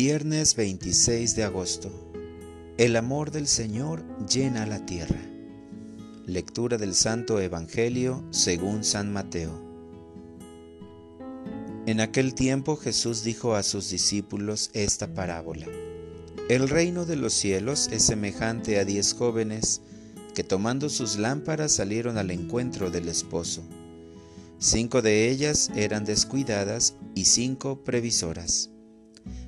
Viernes 26 de agosto. El amor del Señor llena la tierra. Lectura del Santo Evangelio según San Mateo. En aquel tiempo Jesús dijo a sus discípulos esta parábola. El reino de los cielos es semejante a diez jóvenes que tomando sus lámparas salieron al encuentro del esposo. Cinco de ellas eran descuidadas y cinco previsoras.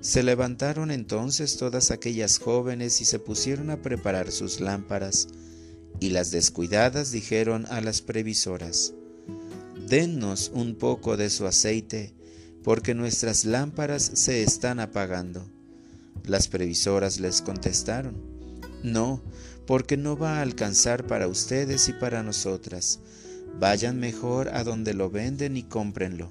Se levantaron entonces todas aquellas jóvenes y se pusieron a preparar sus lámparas, y las descuidadas dijeron a las previsoras, Dennos un poco de su aceite, porque nuestras lámparas se están apagando. Las previsoras les contestaron, No, porque no va a alcanzar para ustedes y para nosotras. Vayan mejor a donde lo venden y cómprenlo.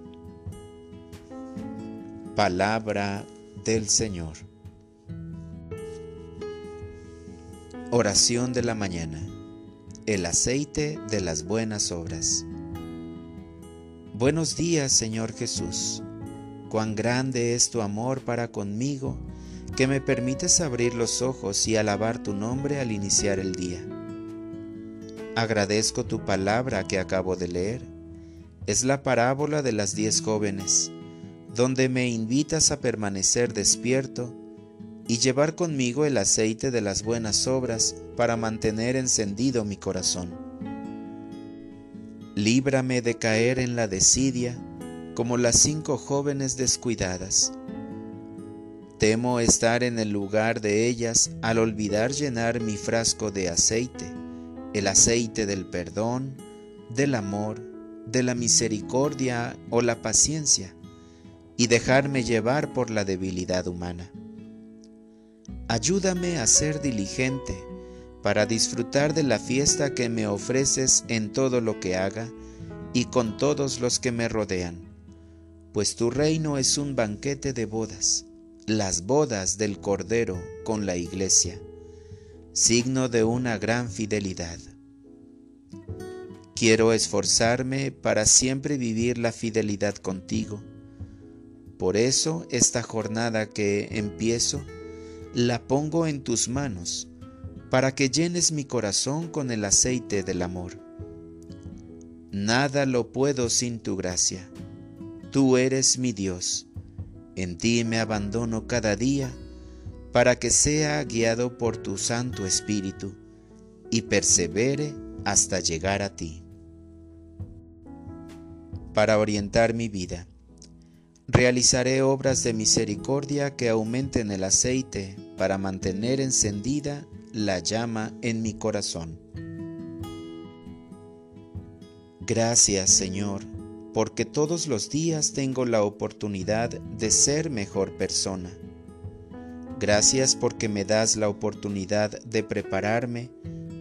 Palabra del Señor. Oración de la mañana. El aceite de las buenas obras. Buenos días, Señor Jesús. Cuán grande es tu amor para conmigo, que me permites abrir los ojos y alabar tu nombre al iniciar el día. Agradezco tu palabra que acabo de leer. Es la parábola de las diez jóvenes donde me invitas a permanecer despierto y llevar conmigo el aceite de las buenas obras para mantener encendido mi corazón. Líbrame de caer en la desidia como las cinco jóvenes descuidadas. Temo estar en el lugar de ellas al olvidar llenar mi frasco de aceite, el aceite del perdón, del amor, de la misericordia o la paciencia y dejarme llevar por la debilidad humana. Ayúdame a ser diligente para disfrutar de la fiesta que me ofreces en todo lo que haga y con todos los que me rodean, pues tu reino es un banquete de bodas, las bodas del Cordero con la Iglesia, signo de una gran fidelidad. Quiero esforzarme para siempre vivir la fidelidad contigo, por eso esta jornada que empiezo, la pongo en tus manos, para que llenes mi corazón con el aceite del amor. Nada lo puedo sin tu gracia. Tú eres mi Dios. En ti me abandono cada día, para que sea guiado por tu Santo Espíritu y persevere hasta llegar a ti. Para orientar mi vida Realizaré obras de misericordia que aumenten el aceite para mantener encendida la llama en mi corazón. Gracias Señor, porque todos los días tengo la oportunidad de ser mejor persona. Gracias porque me das la oportunidad de prepararme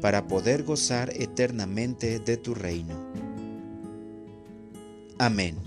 para poder gozar eternamente de tu reino. Amén.